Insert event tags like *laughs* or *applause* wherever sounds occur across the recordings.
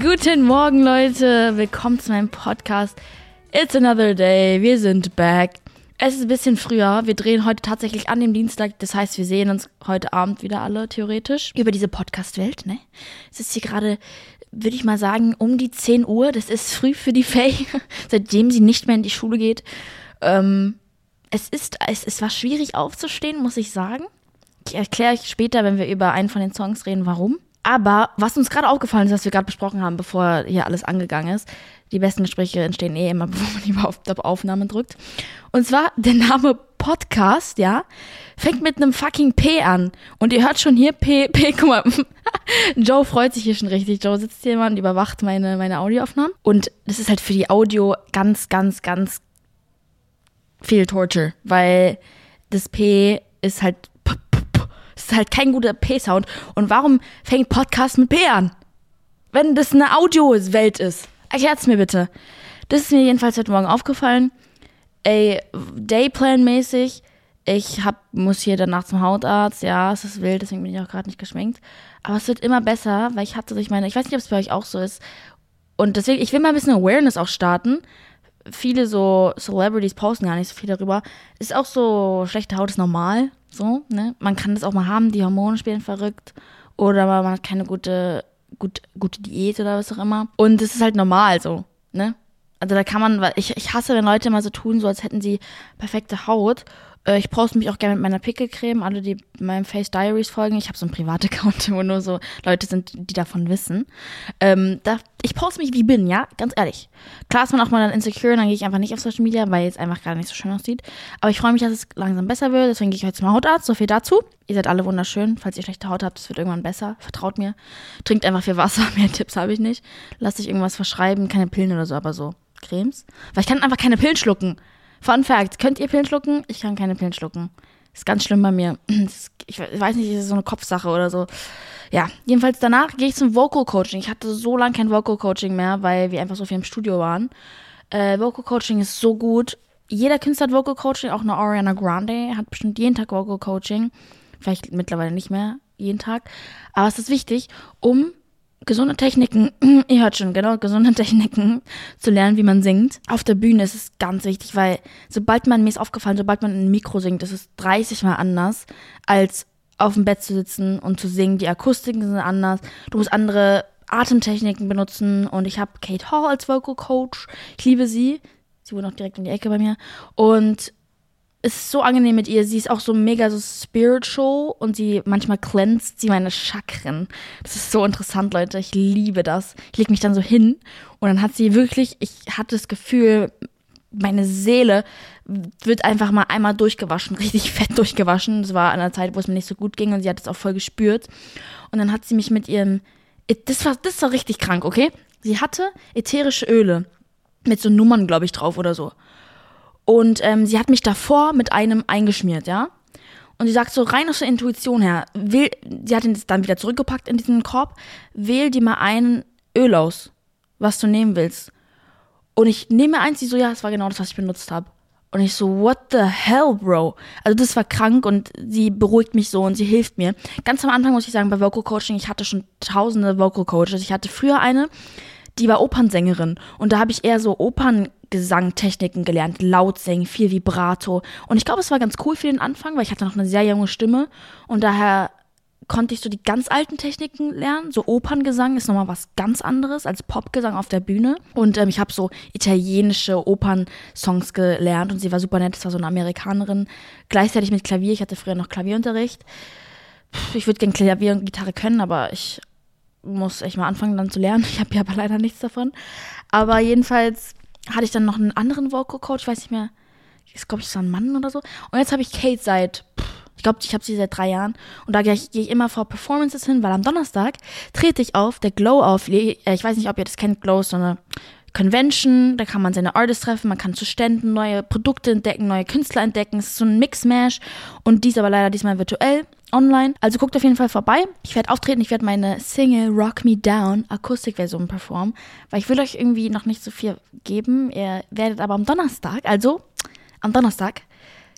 Guten Morgen, Leute. Willkommen zu meinem Podcast. It's another day. Wir sind back. Es ist ein bisschen früher. Wir drehen heute tatsächlich an dem Dienstag. Das heißt, wir sehen uns heute Abend wieder alle theoretisch über diese Podcast-Welt, ne? Es ist hier gerade, würde ich mal sagen, um die 10 Uhr. Das ist früh für die Faye, *laughs* seitdem sie nicht mehr in die Schule geht. Ähm, es ist, es, es war schwierig aufzustehen, muss ich sagen. Ich erkläre euch später, wenn wir über einen von den Songs reden, warum. Aber was uns gerade aufgefallen ist, was wir gerade besprochen haben, bevor hier alles angegangen ist, die besten Gespräche entstehen eh immer, *laughs* bevor man überhaupt auf Aufnahme drückt. Und zwar der Name Podcast, ja, fängt mit einem fucking P an. Und ihr hört schon hier P, P, *laughs* guck mal. Joe freut sich hier schon richtig. Joe sitzt hier mal und überwacht meine, meine Audioaufnahmen. Und das ist halt für die Audio ganz, ganz, ganz viel Torture, weil das P ist halt das ist halt kein guter P-Sound. Und warum fängt Podcast mit P an? Wenn das eine Audio-Welt ist. Erklärt's mir bitte. Das ist mir jedenfalls heute Morgen aufgefallen. Ey, Dayplan-mäßig. Ich hab, muss hier danach zum Hautarzt. Ja, es ist wild, deswegen bin ich auch gerade nicht geschminkt. Aber es wird immer besser, weil ich hatte durch meine, ich weiß nicht, ob es bei euch auch so ist. Und deswegen, ich will mal ein bisschen Awareness auch starten. Viele so Celebrities posten gar nicht so viel darüber. Ist auch so, schlechte Haut ist normal. So, ne? Man kann das auch mal haben, die Hormone spielen verrückt. Oder man hat keine gute, gut, gute Diät oder was auch immer. Und das ist halt normal so, ne? Also da kann man, ich, ich hasse, wenn Leute mal so tun, so als hätten sie perfekte Haut äh, ich poste mich auch gerne mit meiner Pickelcreme. Alle, die meinem Face Diaries folgen, ich habe so einen Privataccount, *laughs* wo nur so Leute sind, die davon wissen. Ähm, da, ich poste mich wie bin, ja, ganz ehrlich. Klar ist man auch mal dann insecure, dann gehe ich einfach nicht auf Social Media, weil es einfach gerade nicht so schön aussieht. Aber ich freue mich, dass es langsam besser wird. Deswegen gehe ich heute zum Hautarzt. So viel dazu. Ihr seid alle wunderschön. Falls ihr schlechte Haut habt, es wird irgendwann besser. Vertraut mir. Trinkt einfach viel Wasser. *laughs* Mehr Tipps habe ich nicht. Lasst euch irgendwas verschreiben. Keine Pillen oder so, aber so Cremes. Weil ich kann einfach keine Pillen schlucken. Fun Fact: Könnt ihr Pillen schlucken? Ich kann keine Pillen schlucken. Ist ganz schlimm bei mir. *clears throat* Ich weiß nicht, ist so eine Kopfsache oder so. Ja, jedenfalls danach gehe ich zum Vocal Coaching. Ich hatte so lange kein Vocal Coaching mehr, weil wir einfach so viel im Studio waren. Äh, Vocal Coaching ist so gut. Jeder Künstler hat Vocal Coaching, auch eine Ariana Grande hat bestimmt jeden Tag Vocal Coaching. Vielleicht mittlerweile nicht mehr jeden Tag. Aber es ist wichtig, um gesunde Techniken, *clears throat* ihr hört schon, genau, gesunde *laughs* Techniken zu lernen, wie man singt. Auf der Bühne ist es ganz wichtig, weil sobald man, mir ist aufgefallen, sobald man in ein Mikro singt, ist es 30 mal anders, als auf dem Bett zu sitzen und zu singen. Die Akustiken sind anders. Du musst andere Atemtechniken benutzen und ich habe Kate Hall als Vocal Coach. Ich liebe sie. Sie wohnt auch direkt in die Ecke bei mir. Und es ist so angenehm mit ihr. Sie ist auch so mega so spiritual und sie manchmal cleanst sie meine Chakren. Das ist so interessant, Leute. Ich liebe das. Ich leg mich dann so hin und dann hat sie wirklich, ich hatte das Gefühl, meine Seele wird einfach mal einmal durchgewaschen, *laughs* richtig fett durchgewaschen. Das war an einer Zeit, wo es mir nicht so gut ging und sie hat es auch voll gespürt. Und dann hat sie mich mit ihrem, das war, das war richtig krank, okay? Sie hatte ätherische Öle mit so Nummern, glaube ich, drauf oder so. Und ähm, sie hat mich davor mit einem eingeschmiert, ja. Und sie sagt so rein aus der Intuition her, wähl, sie hat ihn dann wieder zurückgepackt in diesen Korb, wähl dir mal ein Öl aus, was du nehmen willst. Und ich nehme eins, die so, ja, das war genau das, was ich benutzt habe. Und ich so, what the hell, Bro? Also das war krank und sie beruhigt mich so und sie hilft mir. Ganz am Anfang muss ich sagen, bei Vocal Coaching, ich hatte schon tausende Vocal Coaches. Ich hatte früher eine, die war Opernsängerin und da habe ich eher so Operngesangtechniken gelernt, laut singen, viel Vibrato und ich glaube, es war ganz cool für den Anfang, weil ich hatte noch eine sehr junge Stimme und daher konnte ich so die ganz alten Techniken lernen. So Operngesang ist nochmal was ganz anderes als Popgesang auf der Bühne. Und ähm, ich habe so italienische Opernsongs gelernt und sie war super nett. Das war so eine Amerikanerin. Gleichzeitig mit Klavier. Ich hatte früher noch Klavierunterricht. Ich würde gerne Klavier und Gitarre können, aber ich muss echt mal anfangen dann zu lernen. *laughs* Ich habe ja aber leider nichts davon. Aber jedenfalls hatte ich dann noch einen anderen Vocal Coach, ich weiß nicht mehr, ich glaube, ich war ein Mann oder so. Und jetzt habe ich Kate seit, ich glaube, ich habe sie seit drei Jahren. Und da gehe ich, geh ich immer vor Performances hin, weil am Donnerstag trete ich auf der Glow auf. Ich weiß nicht, ob ihr das kennt, Glow ist so eine Convention, da kann man seine Artists treffen, man kann zu Ständen neue Produkte entdecken, neue Künstler entdecken. Es ist so ein Mix-Mash und dies aber leider diesmal virtuell, online. Also guckt auf jeden Fall vorbei. Ich werde auftreten, ich werde meine Single Rock Me Down Akustikversion performen, weil ich will euch irgendwie noch nicht so viel geben. Ihr werdet aber am Donnerstag, also am Donnerstag,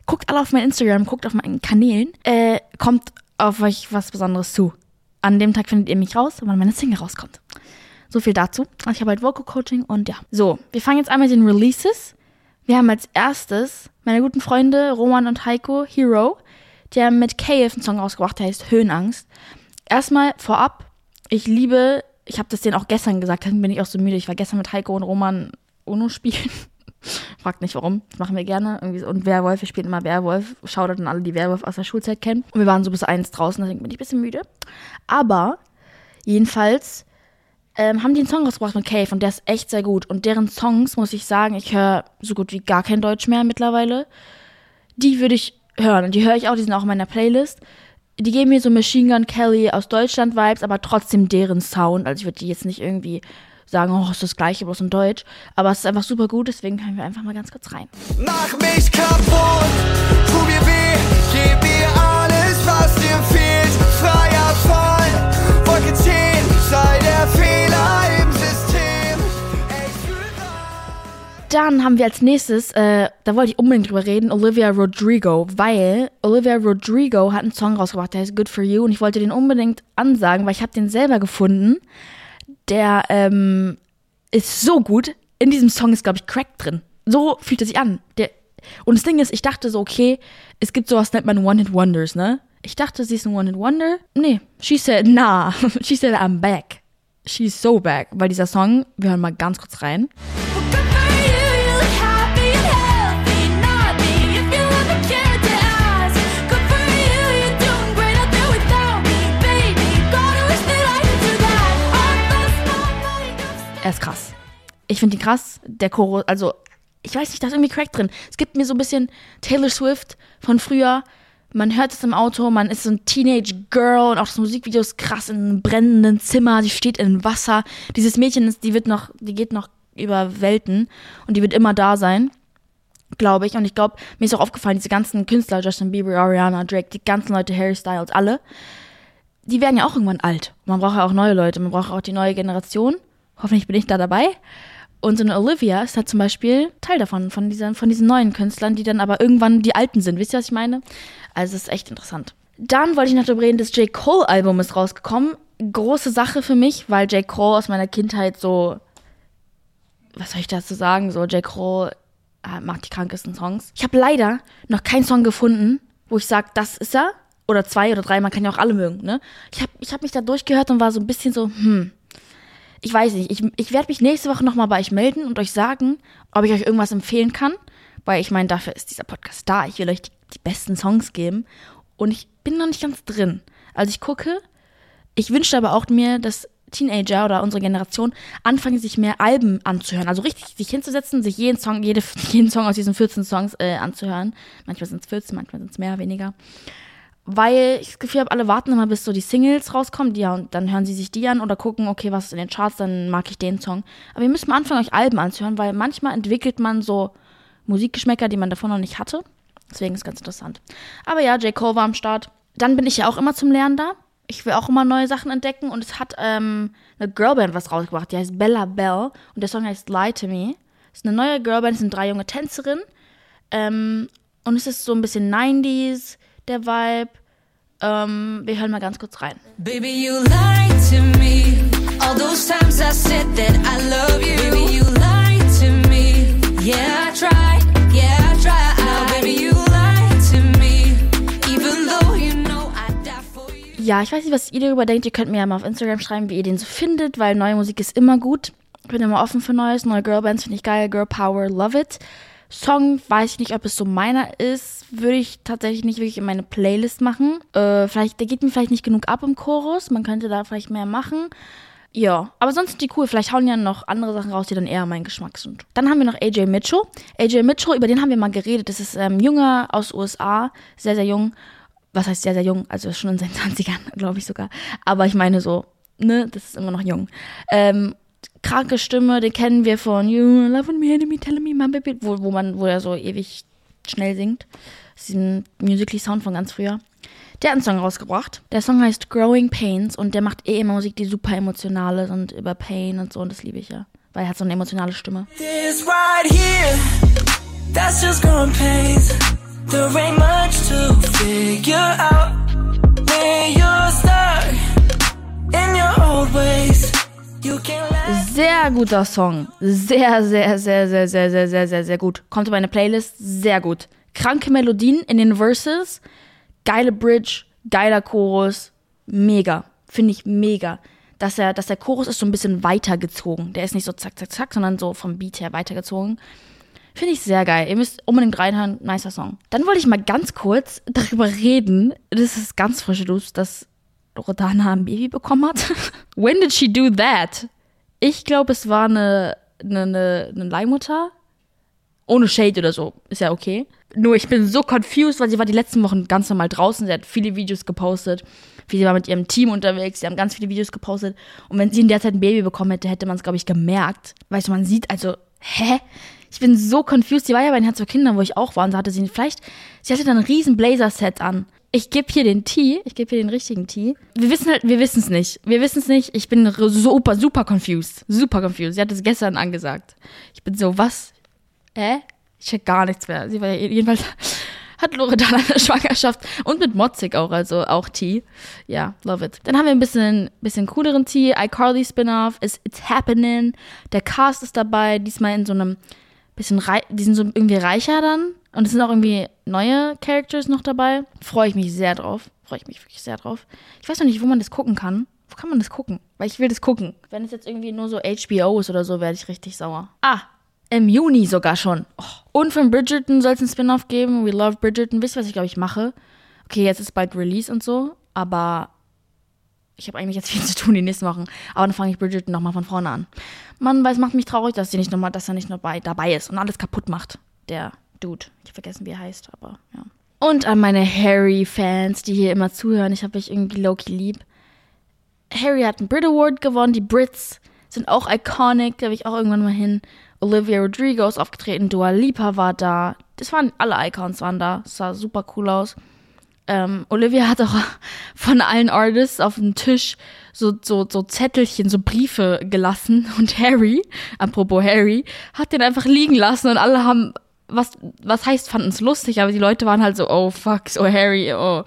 guckt alle auf mein Instagram, guckt auf meinen Kanälen, äh, kommt auf euch was Besonderes zu. An dem Tag findet ihr mich raus, wann meine Single rauskommt. So viel dazu. Ich habe halt Vocal Coaching und ja. So, wir fangen jetzt einmal mit den Releases. Wir haben als erstes meine guten Freunde Roman und Heiko, Hero. Haben mit Cave einen Song rausgebracht, der heißt Höhenangst. Erstmal vorab, ich liebe, ich habe das denen auch gestern gesagt, dann bin ich auch so müde. Ich war gestern mit Heiko und Roman Uno spielen. *laughs* Fragt nicht warum. Das machen wir gerne. Und Werwolf, wir spielen immer Werwolf. Schaut an alle, die Werwolf aus der Schulzeit kennen. Und wir waren so bis eins draußen, deswegen bin ich ein bisschen müde. Aber jedenfalls ähm, haben die einen Song rausgebracht mit Cave und der ist echt sehr gut. Und deren Songs, muss ich sagen, ich höre so gut wie gar kein Deutsch mehr mittlerweile. Die würde ich hören und die höre ich auch, die sind auch in meiner Playlist. Die geben mir so Machine Gun Kelly aus Deutschland Vibes, aber trotzdem deren Sound. Also ich würde die jetzt nicht irgendwie sagen, oh, ist das gleiche, bloß in Deutsch. Aber es ist einfach super gut, deswegen können wir einfach mal ganz kurz rein. Mach mich kaputt, tu mir weh, gib mir alles, was dir fehlt. Freier Fall, Wolke 10, sei der Fehler Dann haben wir als nächstes, äh, da wollte ich unbedingt drüber reden, Olivia Rodrigo, weil Olivia Rodrigo hat einen Song rausgebracht, der heißt Good For You und ich wollte den unbedingt ansagen, weil ich habe den selber gefunden. Der ähm, ist so gut. In diesem Song ist, glaube ich, Crack drin. So fühlt er sich an. Der, und das Ding ist, ich dachte so, okay, es gibt sowas, nennt man One-Hit-Wonders, ne? Ich dachte, sie ist ein One-Hit-Wonder. Nee, she said, nah. *laughs* she said, I'm back. She's so back. Weil dieser Song, wir hören mal ganz kurz rein. Er ist krass. Ich finde ihn krass. Der Chorus, also, ich weiß nicht, da ist irgendwie Crack drin. Es gibt mir so ein bisschen Taylor Swift von früher. Man hört es im Auto, man ist so ein Teenage Girl und auch das Musikvideo ist krass in einem brennenden Zimmer. Sie steht in Wasser. Dieses Mädchen ist, die wird noch, die geht noch über Welten und die wird immer da sein, glaube ich. Und ich glaube, mir ist auch aufgefallen, diese ganzen Künstler, Justin Bieber, Ariana, Drake, die ganzen Leute, Harry Styles, alle, die werden ja auch irgendwann alt. Man braucht ja auch neue Leute, man braucht auch die neue Generation. Hoffentlich bin ich da dabei. Und so eine Olivia ist halt zum Beispiel Teil davon, von diesen, von diesen neuen Künstlern, die dann aber irgendwann die Alten sind. Wisst ihr, was ich meine? Also, es ist echt interessant. Dann wollte ich noch darüber reden, das J. Cole-Album ist rausgekommen. Große Sache für mich, weil J. Cole aus meiner Kindheit so, was soll ich dazu sagen, so J. Cole äh, macht die krankesten Songs. Ich habe leider noch keinen Song gefunden, wo ich sage, das ist er. Oder zwei oder drei, man kann ja auch alle mögen, ne? Ich habe ich hab mich da durchgehört und war so ein bisschen so, hm, ich weiß nicht, ich, ich werde mich nächste Woche nochmal bei euch melden und euch sagen, ob ich euch irgendwas empfehlen kann. Weil ich meine, dafür ist dieser Podcast da. Ich will euch die, die besten Songs geben. Und ich bin noch nicht ganz drin. Also ich gucke, ich wünschte aber auch mir, dass Teenager oder unsere Generation anfangen, sich mehr Alben anzuhören. Also richtig sich hinzusetzen, sich jeden Song, jede, *laughs* jeden Song aus diesen 14 Songs äh, anzuhören. Manchmal sind es 14, manchmal sind es mehr, weniger weil ich das Gefühl habe, alle warten immer, bis so die Singles rauskommen, ja, und dann hören sie sich die an oder gucken, okay, was ist in den Charts, dann mag ich den Song. Aber ihr müsst mal anfangen, euch Alben anzuhören, weil manchmal entwickelt man so Musikgeschmäcker, die man davon noch nicht hatte. Deswegen ist es ganz interessant. Aber ja, J. Cole war am Start. Dann bin ich ja auch immer zum Lernen da. Ich will auch immer neue Sachen entdecken und es hat ähm, eine Girlband was rausgebracht, die heißt Bella Bell und der Song heißt Lie to Me. Es ist eine neue Girlband, es sind drei junge Tänzerinnen ähm, und es ist so ein bisschen 90s, der Vibe. Ähm, wir hören mal ganz kurz rein. Baby, you lied to me. All those times I said that I love you. Baby, you lied to me. Yeah, I tried. Yeah, I tried. Now, baby, you lied to me. Even though you know I'd die for you. Ja, ich weiß nicht, was ihr darüber denkt. Ihr könnt mir ja mal auf Instagram schreiben, wie ihr den so findet, weil neue Musik ist immer gut. Ich bin immer offen für Neues. Neue Girlbands finde ich geil. Girl Power, love it. Song weiß ich nicht, ob es so meiner ist. Würde ich tatsächlich nicht wirklich in meine Playlist machen. Äh, vielleicht, der geht mir vielleicht nicht genug ab im Chorus. Man könnte da vielleicht mehr machen. Ja, aber sonst sind die cool. Vielleicht hauen ja noch andere Sachen raus, die dann eher mein Geschmack sind. Dann haben wir noch AJ Mitchell. AJ Mitchell, über den haben wir mal geredet. Das ist ähm, Junger aus USA, sehr, sehr jung. Was heißt sehr, sehr jung? Also schon in seinen *laughs* 20ern, glaube ich sogar. Aber ich meine so, ne, das ist immer noch jung. Ähm, kranke Stimme, den kennen wir von You Loving Me, Enemy, Telling Me, My Baby, wo, wo man, wo er so ewig schnell singt. Das ist ein Musically Sound von ganz früher. Der hat einen Song rausgebracht. Der Song heißt Growing Pains und der macht eh immer Musik, die super emotional ist und über Pain und so und das liebe ich ja. Weil er hat so eine emotionale Stimme. This right here, that's just growing pains. There ain't much to figure out when Sehr guter Song. Sehr, sehr, sehr, sehr, sehr, sehr, sehr, sehr, sehr gut. Kommt in meine Playlist. Sehr gut. Kranke Melodien in den Verses. Geile Bridge. Geiler Chorus. Mega. Finde ich mega. Dass, er, dass der Chorus ist so ein bisschen weitergezogen. Der ist nicht so zack, zack, zack, sondern so vom Beat her weitergezogen. Finde ich sehr geil. Ihr müsst unbedingt reinhören. Nicer Song. Dann wollte ich mal ganz kurz darüber reden. Das ist ganz frische News, dass Loredana ein Baby bekommen hat. *laughs* When did she do that? Ich glaube, es war eine, eine, eine, eine Leihmutter. Ohne Shade oder so. Ist ja okay. Nur ich bin so confused, weil sie war die letzten Wochen ganz normal draußen. Sie hat viele Videos gepostet. Wie sie war mit ihrem Team unterwegs. Sie haben ganz viele Videos gepostet. Und wenn sie in der Zeit ein Baby bekommen hätte, hätte man es, glaube ich, gemerkt. Weißt du, man sieht also, hä? Ich bin so confused. Sie war ja bei den Herz für Kinder, wo ich auch war. Und da hatte sie vielleicht, sie hatte dann ein riesen Blazer-Set an. Ich gebe hier den Tee. Ich gebe hier den richtigen Tee. Wir wissen halt, wir wissen es nicht. Wir wissen es nicht. Ich bin super, super confused. Super confused. Sie hat es gestern angesagt. Ich bin so, was? Hä? Ich check gar nichts mehr. Sie war ja jedenfalls *laughs* hat Loredana *laughs* eine Schwangerschaft und mit Motzig auch, also auch Tee. Ja, love it. Dann haben wir ein bisschen, bisschen cooleren Tee. iCarly Spin-off ist It's Happening. Der Cast ist dabei, diesmal in so einem bisschen, rei die sind so irgendwie reicher dann. Und es sind auch irgendwie neue Characters noch dabei. Freue ich mich sehr drauf. Freue ich mich wirklich sehr drauf. Ich weiß noch nicht, wo man das gucken kann. Wo kann man das gucken? Weil ich will das gucken. Wenn es jetzt irgendwie nur so HBO ist oder so, werde ich richtig sauer. Ah, im Juni sogar schon. Oh. Und von Bridgerton soll es ein Spin-off geben. We love Bridgerton. Wisst ihr, was ich glaube ich mache? Okay, jetzt ist bald Release und so, aber ich habe eigentlich jetzt viel *laughs* zu tun die nächsten Wochen. Aber dann fange ich Bridgerton nochmal von vorne an. Mann, weil es macht mich traurig, dass, sie nicht noch mal, dass er nicht noch bei, dabei ist und alles kaputt macht. Der Dude. Ich habe vergessen, wie er heißt, aber ja. Und an meine Harry-Fans, die hier immer zuhören. Ich habe euch irgendwie Loki lieb. Harry hat einen Brit Award gewonnen. Die Brits sind auch iconic. Da will ich auch irgendwann mal hin. Olivia Rodrigo ist aufgetreten. Dua Lipa war da. Das waren alle Icons waren da. Das sah super cool aus. Ähm, Olivia hat auch *laughs* von allen Artists auf dem Tisch so, so, so Zettelchen, so Briefe gelassen. Und Harry, apropos Harry, hat den einfach liegen lassen und alle haben, was, was heißt, fanden es lustig, aber die Leute waren halt so, oh fuck, so Harry, oh.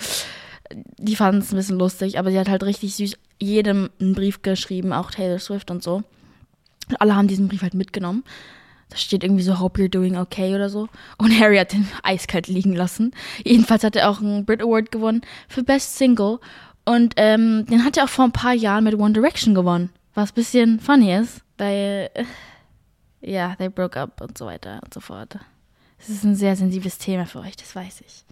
Die fanden es ein bisschen lustig, aber sie hat halt richtig süß jedem einen Brief geschrieben, auch Taylor Swift und so. Und alle haben diesen Brief halt mitgenommen. Da steht irgendwie so, hope you're doing okay oder so. Und Harry hat den *laughs* eiskalt liegen lassen. Jedenfalls hat er auch einen Brit Award gewonnen für Best Single. Und ähm, den hat er auch vor ein paar Jahren mit One Direction gewonnen. Was ein bisschen funny ist, weil, äh, ja, they broke up und so weiter und so fort. Es ist ein sehr sensibles Thema für euch, das weiß ich.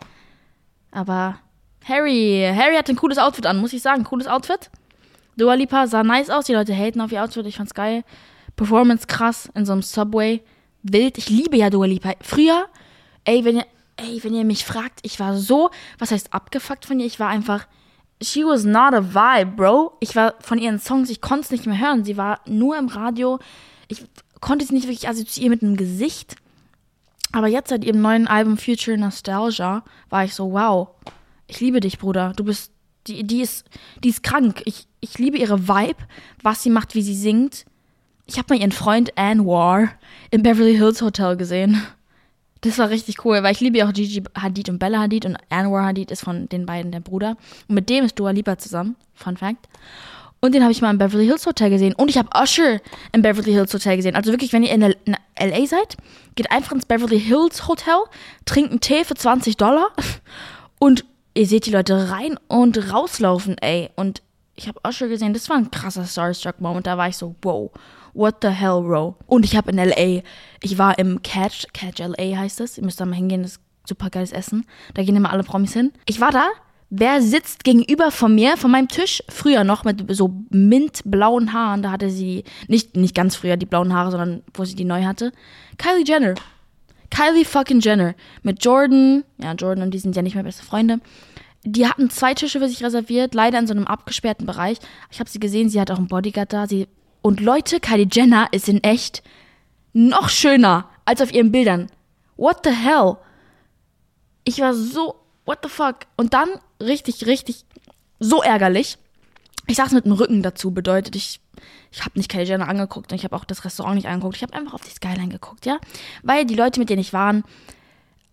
Aber Harry, Harry hat ein cooles Outfit an, muss ich sagen. Cooles Outfit. Dua Lipa sah nice aus, die Leute haten auf ihr Outfit, ich fand's geil. Performance krass in so einem Subway. Wild. Ich liebe ja Dua Lipa. Früher, ey, wenn ihr, ey, wenn ihr mich fragt, ich war so, was heißt abgefuckt von ihr? Ich war einfach, she was not a vibe, bro. Ich war von ihren Songs, ich konnte es nicht mehr hören. Sie war nur im Radio. Ich konnte sie nicht wirklich assoziieren mit einem Gesicht. Aber jetzt seit ihrem neuen Album Future Nostalgia war ich so, wow, ich liebe dich, Bruder. Du bist, die, die ist, die ist krank. Ich, ich liebe ihre Vibe, was sie macht, wie sie singt. Ich habe mal ihren Freund Anwar im Beverly Hills Hotel gesehen. Das war richtig cool, weil ich liebe ja auch Gigi Hadid und Bella Hadid und Anwar Hadid ist von den beiden der Bruder. Und mit dem ist Dua Lipa zusammen. Fun Fact. Und den habe ich mal im Beverly Hills Hotel gesehen. Und ich habe Usher im Beverly Hills Hotel gesehen. Also wirklich, wenn ihr in, LA seid, geht einfach ins Beverly Hills Hotel, trinkt einen Tee für 20 Dollar und ihr seht die Leute rein und rauslaufen, ey. Und ich habe Usher gesehen, das war ein krasser Starstruck-Moment. Da war ich so, wow, what the hell, bro. Und ich habe in LA, ich war im Catch, Catch LA heißt es. Ihr müsst da mal hingehen, das ist super geiles Essen. Da gehen immer alle Promis hin. Ich war da. Wer sitzt gegenüber von mir, von meinem Tisch, früher noch mit so mintblauen Haaren, da hatte sie, nicht, nicht ganz früher die blauen Haare, sondern wo sie die neu hatte. Kylie Jenner. Kylie fucking Jenner. Mit Jordan, ja, Jordan und die sind ja nicht mehr beste Freunde. Die hatten zwei Tische für sich reserviert, leider in so einem abgesperrten Bereich. Ich habe sie gesehen, sie hat auch einen Bodyguard da. Sie und Leute, Kylie Jenner ist in echt noch schöner als auf ihren Bildern. What the hell? Ich war so, what the fuck? Und dann richtig, richtig, so ärgerlich. Ich saß mit dem Rücken dazu, bedeutet, ich, ich habe nicht Kylie Jenner angeguckt und ich habe auch das Restaurant nicht angeguckt. Ich habe einfach auf die Skyline geguckt, ja? Weil die Leute, mit denen ich waren,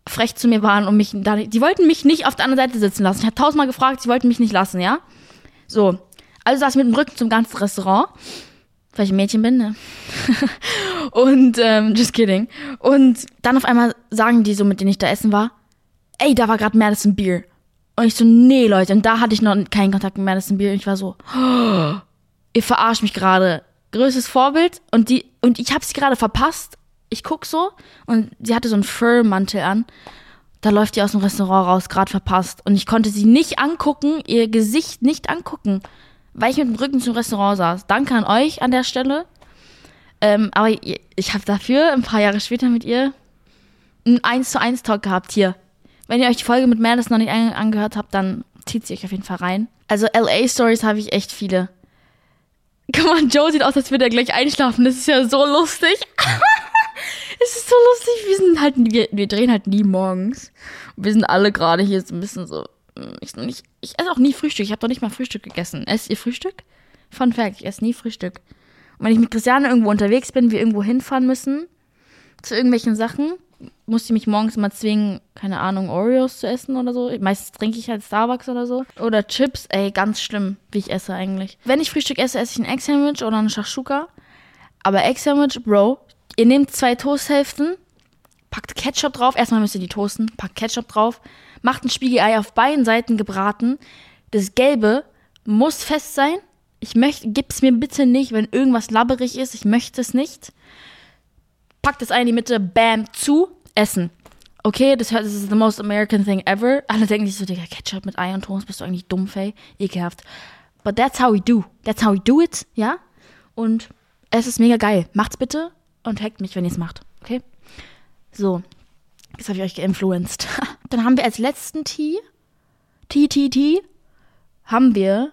frech zu mir waren und mich da, die wollten mich nicht auf der anderen Seite sitzen lassen. Ich habe tausendmal gefragt, sie wollten mich nicht lassen, ja? So. Also saß ich mit dem Rücken zum ganzen Restaurant weil ich ein Mädchen bin, ne? *laughs* und, ähm, just kidding. Und dann auf einmal sagen die so, mit denen ich da essen war, ey, da war gerade Madison Beer. Und ich so, nee, Leute. Und da hatte ich noch keinen Kontakt mit Madison Beer. Und ich war so, oh, *gasps* ihr verarscht mich gerade. Größtes Vorbild. Und die, und ich habe sie gerade verpasst. Ich guck so und sie hatte so einen Fur-Mantel an. Da läuft die aus dem Restaurant raus, gerade verpasst. Und ich konnte sie nicht angucken, ihr Gesicht nicht angucken, weil ich mit dem Rücken zum Restaurant saß. Danke an euch an der Stelle. Ähm, aber ich, ich habe dafür ein paar Jahre später mit ihr einen 1 zu 1 Talk gehabt hier. Wenn ihr euch die Folge mit Madison noch nicht an angehört habt, dann zieht sie euch auf jeden Fall rein. Also LA-Stories habe ich echt viele. Guck mal, Joe sieht aus, als würde er gleich einschlafen. Das ist ja so lustig. *laughs* es ist so lustig. Wir sind halt, wir, wir drehen halt nie morgens. Wir sind alle gerade hier so ein bisschen so. mm, Ich, nicht, ich esse auch nie Frühstück. Ich habe doch nicht mal Frühstück gegessen. Esst ihr Frühstück? Fun Fact, ich esse nie Frühstück. Und wenn ich mit Christiane irgendwo unterwegs bin, wir irgendwo hinfahren müssen, zu irgendwelchen Sachen, muss sie mich morgens immer zwingen, keine Ahnung, Oreos zu essen oder so. Meistens trinke ich halt Starbucks oder so. Oder Chips, ey, ganz schlimm, wie ich esse eigentlich. Wenn ich Frühstück esse, esse ich ein Egg-Sandwich oder ein Shakshuka. Aber Egg-Sandwich, Bro, ihr nehmt zwei Toasthälften, packt Ketchup drauf. Erstmal müsst ihr die toasten, packt Ketchup drauf, macht ein Spiegelei auf beiden Seiten gebraten. Das Gelbe muss fest sein. Ich möchte, gib's mir bitte nicht, wenn irgendwas labberig ist. Ich möchte es nicht packt es ein in die Mitte, bam, zu, essen. Okay, das hört, das ist the most American thing ever. Alle denken sich so, Digga, Ketchup mit Ei und Toast, bist du eigentlich dumm, Fay? Ekelhaft. But that's how we do. That's how we do it, ja? Und es ist mega geil. Macht's bitte und hackt mich, wenn ihr es macht, okay? So, jetzt habe ich euch geinfluenced. *laughs* Dann haben wir als letzten Tee, Tee, Tee, Tee, haben wir,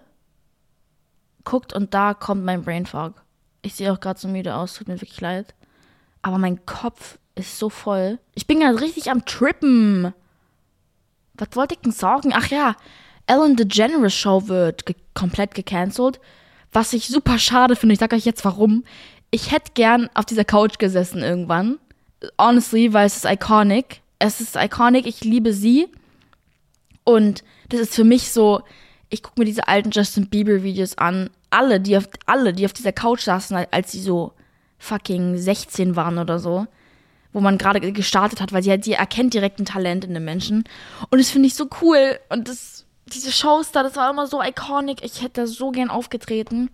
guckt und da kommt mein Brain Fog. Ich sehe auch gerade so müde aus, tut mir wirklich leid. Aber mein Kopf ist so voll. Ich bin gerade richtig am Trippen. Was wollte ich denn sagen? Ach ja, Ellen DeGeneres Show wird ge komplett gecancelt. Was ich super schade finde. Ich sag euch jetzt warum. Ich hätte gern auf dieser Couch gesessen irgendwann. Honestly, weil es ist iconic. Es ist iconic. Ich liebe sie. Und das ist für mich so, ich gucke mir diese alten Justin Bieber Videos an. Alle, die auf, alle, die auf dieser Couch saßen, als sie so fucking 16 waren oder so. Wo man gerade gestartet hat, weil sie halt, sie erkennt direkt ein Talent in den Menschen. Und das finde ich so cool. Und das, diese Shows da, das war immer so iconic. Ich hätte da so gern aufgetreten.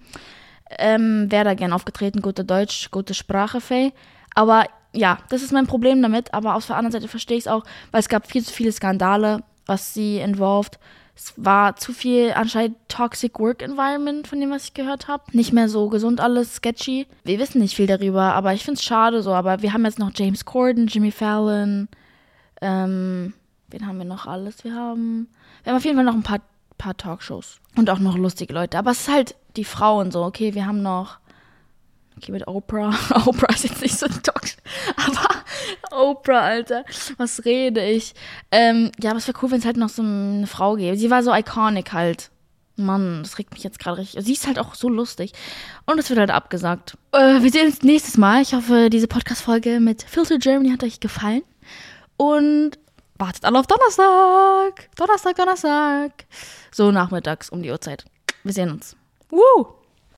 Ähm, wäre da gern aufgetreten. Gute Deutsch, gute Sprache, Faye. Aber ja, das ist mein Problem damit. Aber auf der anderen Seite verstehe ich es auch, weil es gab viel zu viele Skandale, was sie involved. Es war zu viel anscheinend Toxic Work Environment, von dem, was ich gehört habe. Nicht mehr so gesund alles, sketchy. Wir wissen nicht viel darüber, aber ich finde es schade so. Aber wir haben jetzt noch James Corden, Jimmy Fallon, ähm, wen haben wir noch alles? Wir haben, wir haben auf jeden Fall noch ein paar, paar Talkshows. Und auch noch lustige Leute. Aber es ist halt die Frauen so, okay, wir haben noch, okay, mit Oprah. *laughs* Oprah ist jetzt nicht so ein Talkshow, aber Oprah, Alter, was rede ich? Ähm, ja, aber es wäre cool, wenn es halt noch so eine Frau gäbe. Sie war so iconic halt. Mann, das regt mich jetzt gerade richtig. Sie ist halt auch so lustig. Und es wird halt abgesagt. Äh, wir sehen uns nächstes Mal. Ich hoffe, diese Podcast-Folge mit Filter Germany hat euch gefallen. Und wartet alle auf Donnerstag. Donnerstag, Donnerstag. So nachmittags um die Uhrzeit. Wir sehen uns. Woo!